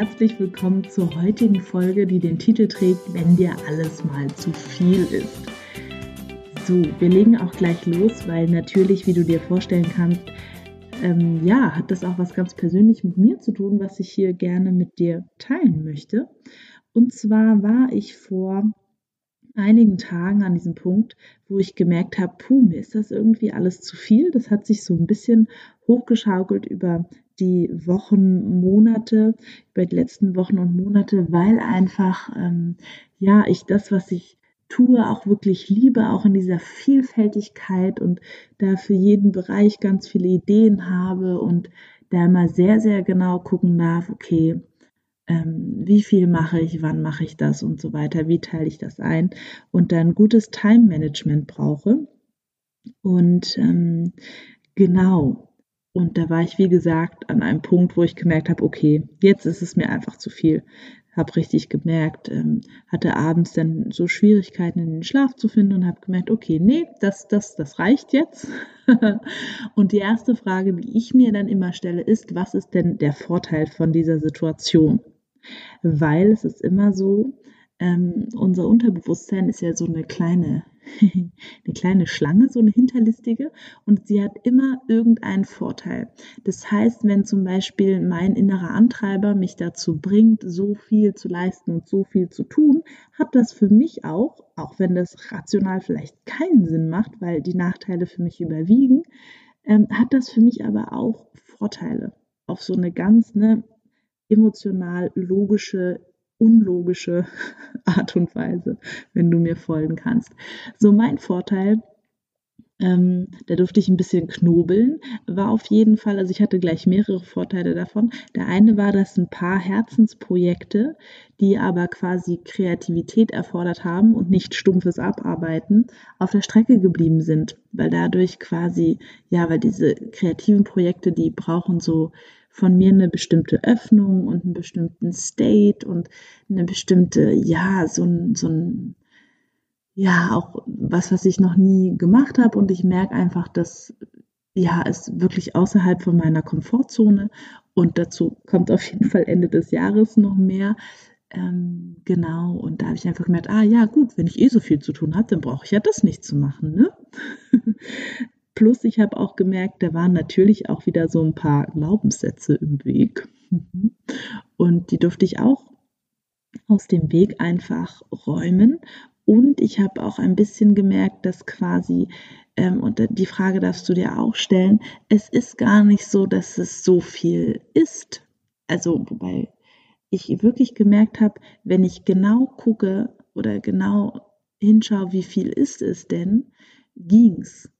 herzlich willkommen zur heutigen Folge, die den Titel trägt, wenn dir alles mal zu viel ist. So, wir legen auch gleich los, weil natürlich, wie du dir vorstellen kannst, ähm, ja, hat das auch was ganz persönlich mit mir zu tun, was ich hier gerne mit dir teilen möchte. Und zwar war ich vor einigen Tagen an diesem Punkt, wo ich gemerkt habe, puh, mir ist das irgendwie alles zu viel. Das hat sich so ein bisschen hochgeschaukelt über die Wochen, Monate, über die letzten Wochen und Monate, weil einfach, ähm, ja, ich das, was ich tue, auch wirklich liebe, auch in dieser Vielfältigkeit und da für jeden Bereich ganz viele Ideen habe und da immer sehr, sehr genau gucken darf, okay, ähm, wie viel mache ich, wann mache ich das und so weiter, wie teile ich das ein und dann gutes Time-Management brauche. Und ähm, genau, und da war ich, wie gesagt, an einem Punkt, wo ich gemerkt habe, okay, jetzt ist es mir einfach zu viel. Habe richtig gemerkt, ähm, hatte abends dann so Schwierigkeiten in den Schlaf zu finden und habe gemerkt, okay, nee, das, das, das reicht jetzt. und die erste Frage, die ich mir dann immer stelle, ist, was ist denn der Vorteil von dieser Situation? Weil es ist immer so, ähm, unser Unterbewusstsein ist ja so eine kleine, eine kleine Schlange, so eine hinterlistige, und sie hat immer irgendeinen Vorteil. Das heißt, wenn zum Beispiel mein innerer Antreiber mich dazu bringt, so viel zu leisten und so viel zu tun, hat das für mich auch, auch wenn das rational vielleicht keinen Sinn macht, weil die Nachteile für mich überwiegen, ähm, hat das für mich aber auch Vorteile auf so eine ganz ne, emotional logische unlogische Art und Weise, wenn du mir folgen kannst. So mein Vorteil, ähm, da durfte ich ein bisschen knobeln, war auf jeden Fall, also ich hatte gleich mehrere Vorteile davon. Der eine war, dass ein paar Herzensprojekte, die aber quasi Kreativität erfordert haben und nicht stumpfes Abarbeiten, auf der Strecke geblieben sind, weil dadurch quasi, ja, weil diese kreativen Projekte, die brauchen so von mir eine bestimmte Öffnung und einen bestimmten State und eine bestimmte, ja, so ein, so ein, ja, auch was, was ich noch nie gemacht habe und ich merke einfach, dass, ja, es wirklich außerhalb von meiner Komfortzone und dazu kommt auf jeden Fall Ende des Jahres noch mehr. Ähm, genau, und da habe ich einfach gemerkt, ah ja, gut, wenn ich eh so viel zu tun habe, dann brauche ich ja das nicht zu machen, ne? Plus, ich habe auch gemerkt, da waren natürlich auch wieder so ein paar Glaubenssätze im Weg. Mhm. Und die durfte ich auch aus dem Weg einfach räumen. Und ich habe auch ein bisschen gemerkt, dass quasi, ähm, und die Frage darfst du dir auch stellen, es ist gar nicht so, dass es so viel ist. Also, wobei ich wirklich gemerkt habe, wenn ich genau gucke oder genau hinschaue, wie viel ist es denn, ging's.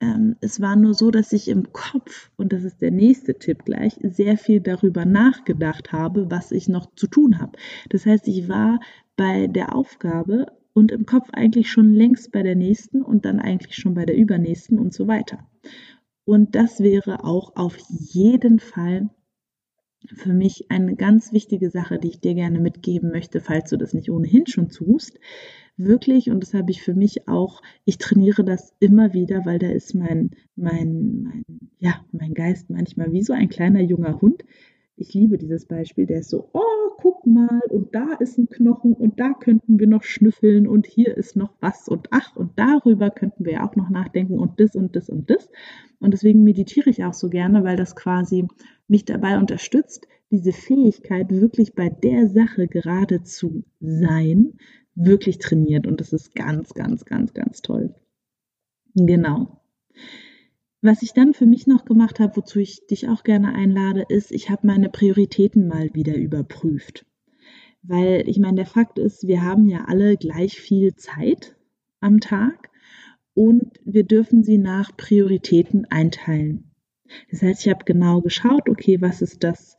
Ähm, es war nur so, dass ich im Kopf, und das ist der nächste Tipp gleich, sehr viel darüber nachgedacht habe, was ich noch zu tun habe. Das heißt, ich war bei der Aufgabe und im Kopf eigentlich schon längst bei der nächsten und dann eigentlich schon bei der übernächsten und so weiter. Und das wäre auch auf jeden Fall für mich eine ganz wichtige Sache, die ich dir gerne mitgeben möchte, falls du das nicht ohnehin schon tust. Wirklich, und das habe ich für mich auch, ich trainiere das immer wieder, weil da ist mein, mein, mein, ja, mein Geist manchmal wie so ein kleiner junger Hund. Ich liebe dieses Beispiel, der ist so, oh, guck mal, und da ist ein Knochen und da könnten wir noch schnüffeln und hier ist noch was und ach, und darüber könnten wir ja auch noch nachdenken und das und das und das. Und deswegen meditiere ich auch so gerne, weil das quasi mich dabei unterstützt, diese Fähigkeit wirklich bei der Sache gerade zu sein, wirklich trainiert. Und das ist ganz, ganz, ganz, ganz toll. Genau. Was ich dann für mich noch gemacht habe, wozu ich dich auch gerne einlade, ist, ich habe meine Prioritäten mal wieder überprüft. Weil ich meine, der Fakt ist, wir haben ja alle gleich viel Zeit am Tag und wir dürfen sie nach Prioritäten einteilen. Das heißt, ich habe genau geschaut, okay, was ist das,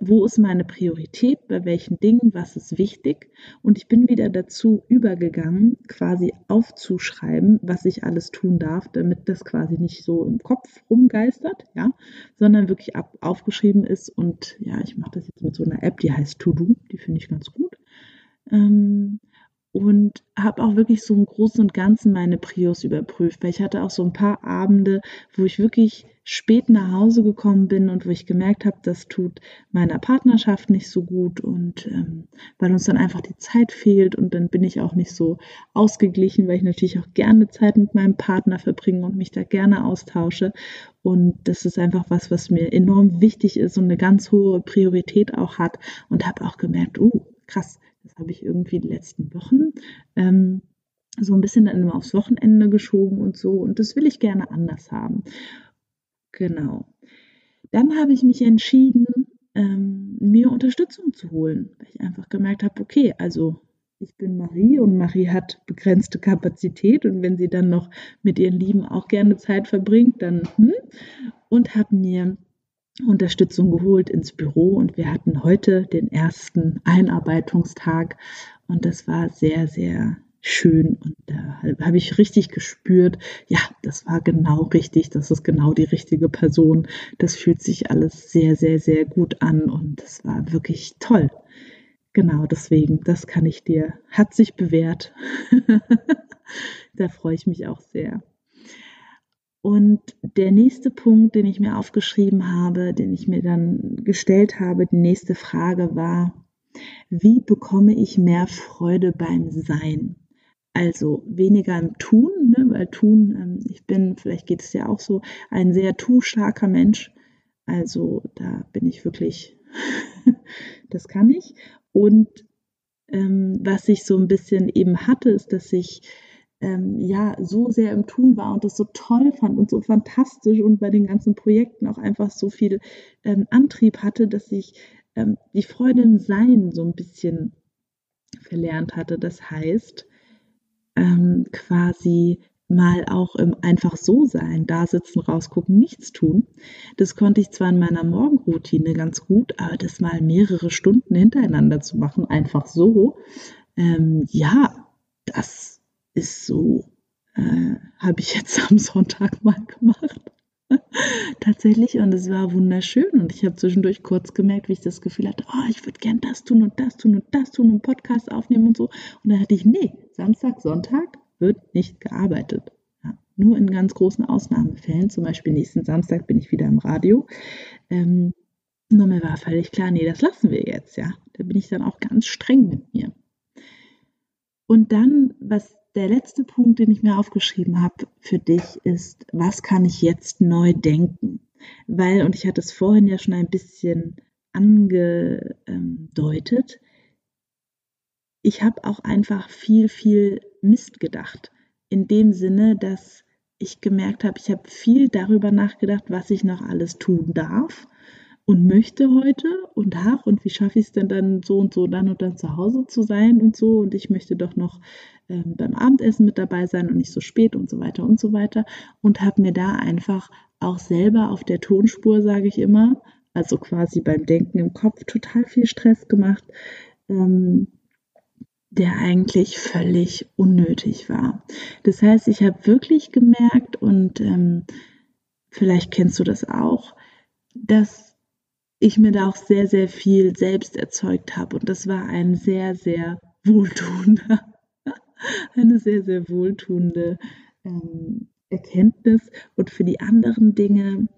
wo ist meine Priorität, bei welchen Dingen, was ist wichtig. Und ich bin wieder dazu übergegangen, quasi aufzuschreiben, was ich alles tun darf, damit das quasi nicht so im Kopf rumgeistert, ja, sondern wirklich ab, aufgeschrieben ist. Und ja, ich mache das jetzt mit so einer App, die heißt To Do, die finde ich ganz gut. Ähm, und habe auch wirklich so im Großen und Ganzen meine Prios überprüft, weil ich hatte auch so ein paar Abende, wo ich wirklich spät nach Hause gekommen bin und wo ich gemerkt habe, das tut meiner Partnerschaft nicht so gut und ähm, weil uns dann einfach die Zeit fehlt und dann bin ich auch nicht so ausgeglichen, weil ich natürlich auch gerne Zeit mit meinem Partner verbringe und mich da gerne austausche. Und das ist einfach was, was mir enorm wichtig ist und eine ganz hohe Priorität auch hat und habe auch gemerkt, oh, krass, das habe ich irgendwie die letzten Wochen ähm, so ein bisschen dann immer aufs Wochenende geschoben und so. Und das will ich gerne anders haben. Genau. Dann habe ich mich entschieden, ähm, mir Unterstützung zu holen, weil ich einfach gemerkt habe, okay, also ich bin Marie und Marie hat begrenzte Kapazität und wenn sie dann noch mit ihren Lieben auch gerne Zeit verbringt, dann hm, und habe mir Unterstützung geholt ins Büro und wir hatten heute den ersten Einarbeitungstag und das war sehr, sehr schön und da habe ich richtig gespürt, ja, das war genau richtig, das ist genau die richtige Person. Das fühlt sich alles sehr, sehr, sehr gut an und das war wirklich toll. Genau, deswegen, das kann ich dir, hat sich bewährt. da freue ich mich auch sehr. Und der nächste Punkt, den ich mir aufgeschrieben habe, den ich mir dann gestellt habe, die nächste Frage war, wie bekomme ich mehr Freude beim Sein? Also weniger im Tun, ne, weil Tun, ähm, ich bin, vielleicht geht es ja auch so, ein sehr tu-starker Mensch. Also da bin ich wirklich, das kann ich. Und ähm, was ich so ein bisschen eben hatte, ist, dass ich ähm, ja so sehr im Tun war und das so toll fand und so fantastisch und bei den ganzen Projekten auch einfach so viel ähm, Antrieb hatte, dass ich ähm, die Freude im Sein so ein bisschen verlernt hatte. Das heißt, ähm, quasi mal auch im einfach so sein, da sitzen, rausgucken, nichts tun. Das konnte ich zwar in meiner Morgenroutine ganz gut, aber das mal mehrere Stunden hintereinander zu machen, einfach so, ähm, ja, das ist so, äh, habe ich jetzt am Sonntag mal gemacht. Tatsächlich und es war wunderschön und ich habe zwischendurch kurz gemerkt, wie ich das Gefühl hatte, oh, ich würde gern das tun und das tun und das tun und Podcast aufnehmen und so. Und dann hatte ich, nee, Samstag, Sonntag wird nicht gearbeitet. Ja, nur in ganz großen Ausnahmefällen, zum Beispiel nächsten Samstag bin ich wieder im Radio. Ähm, nur mir war völlig klar, nee, das lassen wir jetzt, ja. Da bin ich dann auch ganz streng mit mir. Und dann, was der letzte Punkt, den ich mir aufgeschrieben habe für dich, ist, was kann ich jetzt neu denken? Weil, und ich hatte es vorhin ja schon ein bisschen angedeutet, ich habe auch einfach viel, viel Mist gedacht. In dem Sinne, dass ich gemerkt habe, ich habe viel darüber nachgedacht, was ich noch alles tun darf und möchte heute und ach, und wie schaffe ich es denn dann so und so dann und dann zu Hause zu sein und so und ich möchte doch noch ähm, beim Abendessen mit dabei sein und nicht so spät und so weiter und so weiter und habe mir da einfach auch selber auf der Tonspur, sage ich immer, also quasi beim Denken im Kopf total viel Stress gemacht, ähm, der eigentlich völlig unnötig war. Das heißt, ich habe wirklich gemerkt und ähm, vielleicht kennst du das auch, dass ich mir da auch sehr, sehr viel selbst erzeugt habe und das war ein sehr, sehr wohltuender eine sehr, sehr wohltuende ähm, Erkenntnis. Und für die anderen Dinge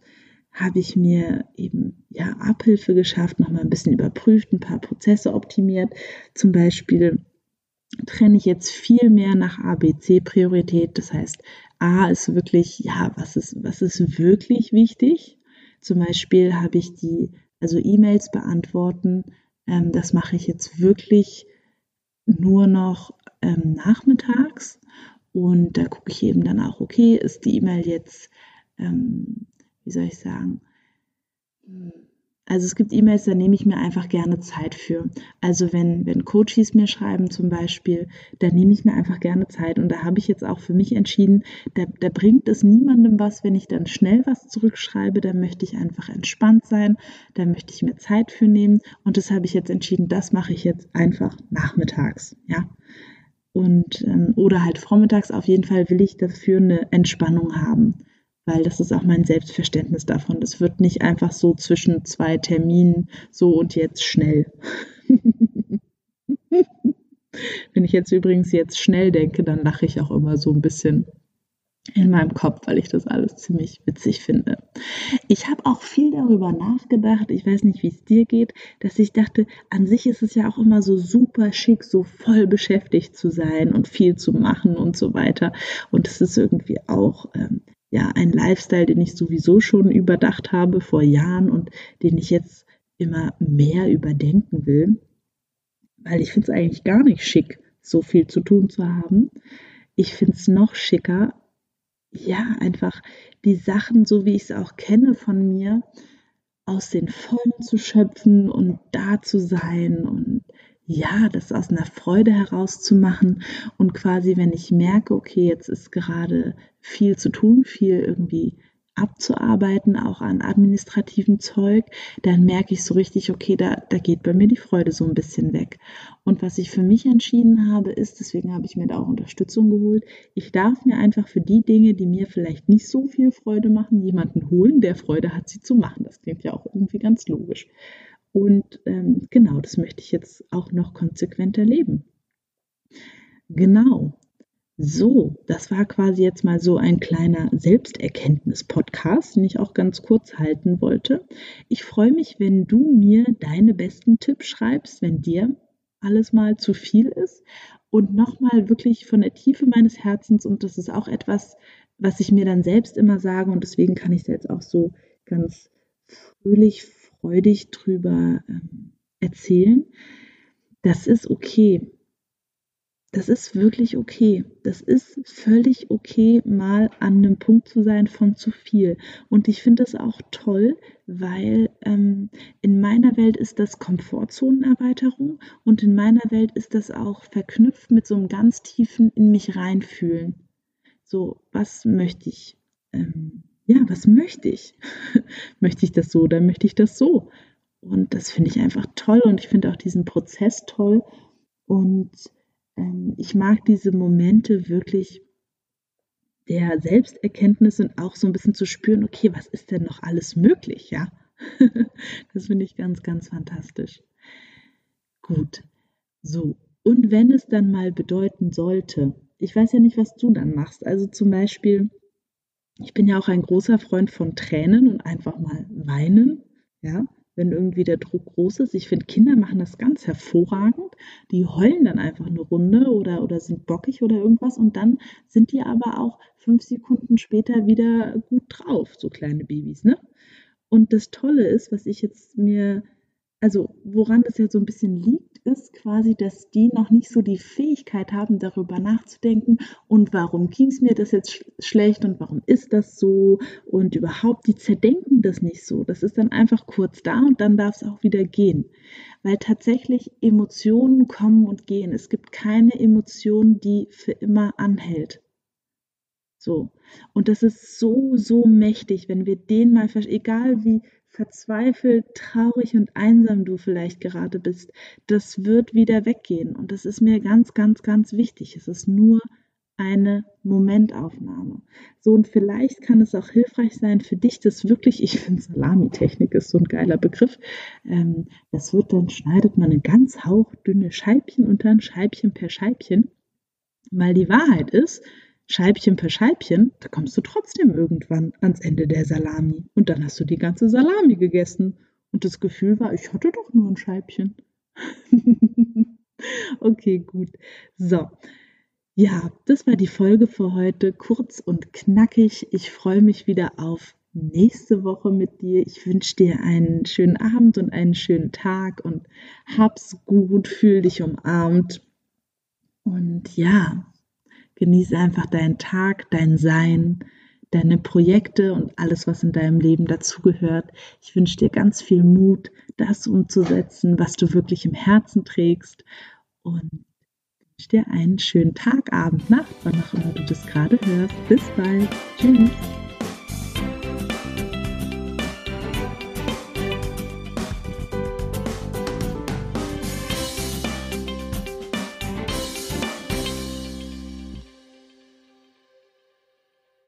habe ich mir eben ja Abhilfe geschafft, nochmal ein bisschen überprüft, ein paar Prozesse optimiert. Zum Beispiel trenne ich jetzt viel mehr nach ABC-Priorität. Das heißt, A ist wirklich, ja, was ist, was ist wirklich wichtig? Zum Beispiel habe ich die, also E-Mails beantworten, ähm, das mache ich jetzt wirklich nur noch ähm, nachmittags. Und da gucke ich eben dann auch, okay, ist die E-Mail jetzt, ähm, wie soll ich sagen, also es gibt E-Mails, da nehme ich mir einfach gerne Zeit für. Also wenn, wenn Coaches mir schreiben zum Beispiel, da nehme ich mir einfach gerne Zeit. Und da habe ich jetzt auch für mich entschieden, da, da bringt es niemandem was, wenn ich dann schnell was zurückschreibe. Da möchte ich einfach entspannt sein. Da möchte ich mir Zeit für nehmen. Und das habe ich jetzt entschieden, das mache ich jetzt einfach nachmittags. Ja. Und ähm, oder halt vormittags auf jeden Fall will ich dafür eine Entspannung haben weil das ist auch mein Selbstverständnis davon. Das wird nicht einfach so zwischen zwei Terminen so und jetzt schnell. Wenn ich jetzt übrigens jetzt schnell denke, dann lache ich auch immer so ein bisschen in meinem Kopf, weil ich das alles ziemlich witzig finde. Ich habe auch viel darüber nachgedacht, ich weiß nicht, wie es dir geht, dass ich dachte, an sich ist es ja auch immer so super schick, so voll beschäftigt zu sein und viel zu machen und so weiter. Und es ist irgendwie auch ähm, ja ein Lifestyle, den ich sowieso schon überdacht habe vor Jahren und den ich jetzt immer mehr überdenken will, weil ich finde es eigentlich gar nicht schick, so viel zu tun zu haben. Ich finde es noch schicker, ja, einfach die Sachen, so wie ich es auch kenne von mir, aus den Vollen zu schöpfen und da zu sein und ja, das aus einer Freude herauszumachen und quasi, wenn ich merke, okay, jetzt ist gerade viel zu tun, viel irgendwie abzuarbeiten, auch an administrativen Zeug, dann merke ich so richtig, okay, da, da geht bei mir die Freude so ein bisschen weg. Und was ich für mich entschieden habe, ist, deswegen habe ich mir da auch Unterstützung geholt, ich darf mir einfach für die Dinge, die mir vielleicht nicht so viel Freude machen, jemanden holen, der Freude hat, sie zu machen. Das klingt ja auch irgendwie ganz logisch. Und ähm, genau, das möchte ich jetzt auch noch konsequenter leben. Genau. So, das war quasi jetzt mal so ein kleiner Selbsterkenntnis-Podcast, den ich auch ganz kurz halten wollte. Ich freue mich, wenn du mir deine besten Tipps schreibst, wenn dir alles mal zu viel ist. Und nochmal wirklich von der Tiefe meines Herzens, und das ist auch etwas, was ich mir dann selbst immer sage, und deswegen kann ich es jetzt auch so ganz fröhlich, freudig drüber ähm, erzählen. Das ist okay das ist wirklich okay. Das ist völlig okay, mal an einem Punkt zu sein von zu viel. Und ich finde das auch toll, weil ähm, in meiner Welt ist das Komfortzonenerweiterung und in meiner Welt ist das auch verknüpft mit so einem ganz tiefen in mich reinfühlen. So, was möchte ich? Ähm, ja, was möchte ich? möchte ich das so oder möchte ich das so? Und das finde ich einfach toll und ich finde auch diesen Prozess toll. Und ähm, ich mag diese Momente wirklich der Selbsterkenntnis und auch so ein bisschen zu spüren, okay, was ist denn noch alles möglich, ja? das finde ich ganz, ganz fantastisch. Gut, so. Und wenn es dann mal bedeuten sollte, ich weiß ja nicht, was du dann machst. Also zum Beispiel, ich bin ja auch ein großer Freund von Tränen und einfach mal weinen, ja wenn irgendwie der Druck groß ist. Ich finde, Kinder machen das ganz hervorragend. Die heulen dann einfach eine Runde oder, oder sind bockig oder irgendwas und dann sind die aber auch fünf Sekunden später wieder gut drauf, so kleine Babys, ne? Und das Tolle ist, was ich jetzt mir also woran das ja so ein bisschen liegt, ist quasi, dass die noch nicht so die Fähigkeit haben, darüber nachzudenken und warum ging es mir das jetzt sch schlecht und warum ist das so und überhaupt, die zerdenken das nicht so. Das ist dann einfach kurz da und dann darf es auch wieder gehen. Weil tatsächlich Emotionen kommen und gehen. Es gibt keine Emotion, die für immer anhält. So. Und das ist so, so mächtig, wenn wir den mal, egal wie verzweifelt, traurig und einsam du vielleicht gerade bist, das wird wieder weggehen. Und das ist mir ganz, ganz, ganz wichtig. Es ist nur eine Momentaufnahme. So, und vielleicht kann es auch hilfreich sein für dich, das wirklich, ich finde Salamitechnik ist so ein geiler Begriff. Ähm, das wird dann, schneidet man ein ganz hauchdünne Scheibchen und dann Scheibchen per Scheibchen. Weil die Wahrheit ist, Scheibchen per Scheibchen, da kommst du trotzdem irgendwann ans Ende der Salami. Und dann hast du die ganze Salami gegessen. Und das Gefühl war, ich hatte doch nur ein Scheibchen. okay, gut. So. Ja, das war die Folge für heute. Kurz und knackig. Ich freue mich wieder auf nächste Woche mit dir. Ich wünsche dir einen schönen Abend und einen schönen Tag und hab's gut, fühl dich umarmt. Und ja, Genieße einfach deinen Tag, dein Sein, deine Projekte und alles, was in deinem Leben dazugehört. Ich wünsche dir ganz viel Mut, das umzusetzen, was du wirklich im Herzen trägst. Und wünsche dir einen schönen Tag, Abend, Nacht, wann auch immer du das gerade hörst. Bis bald. Tschüss.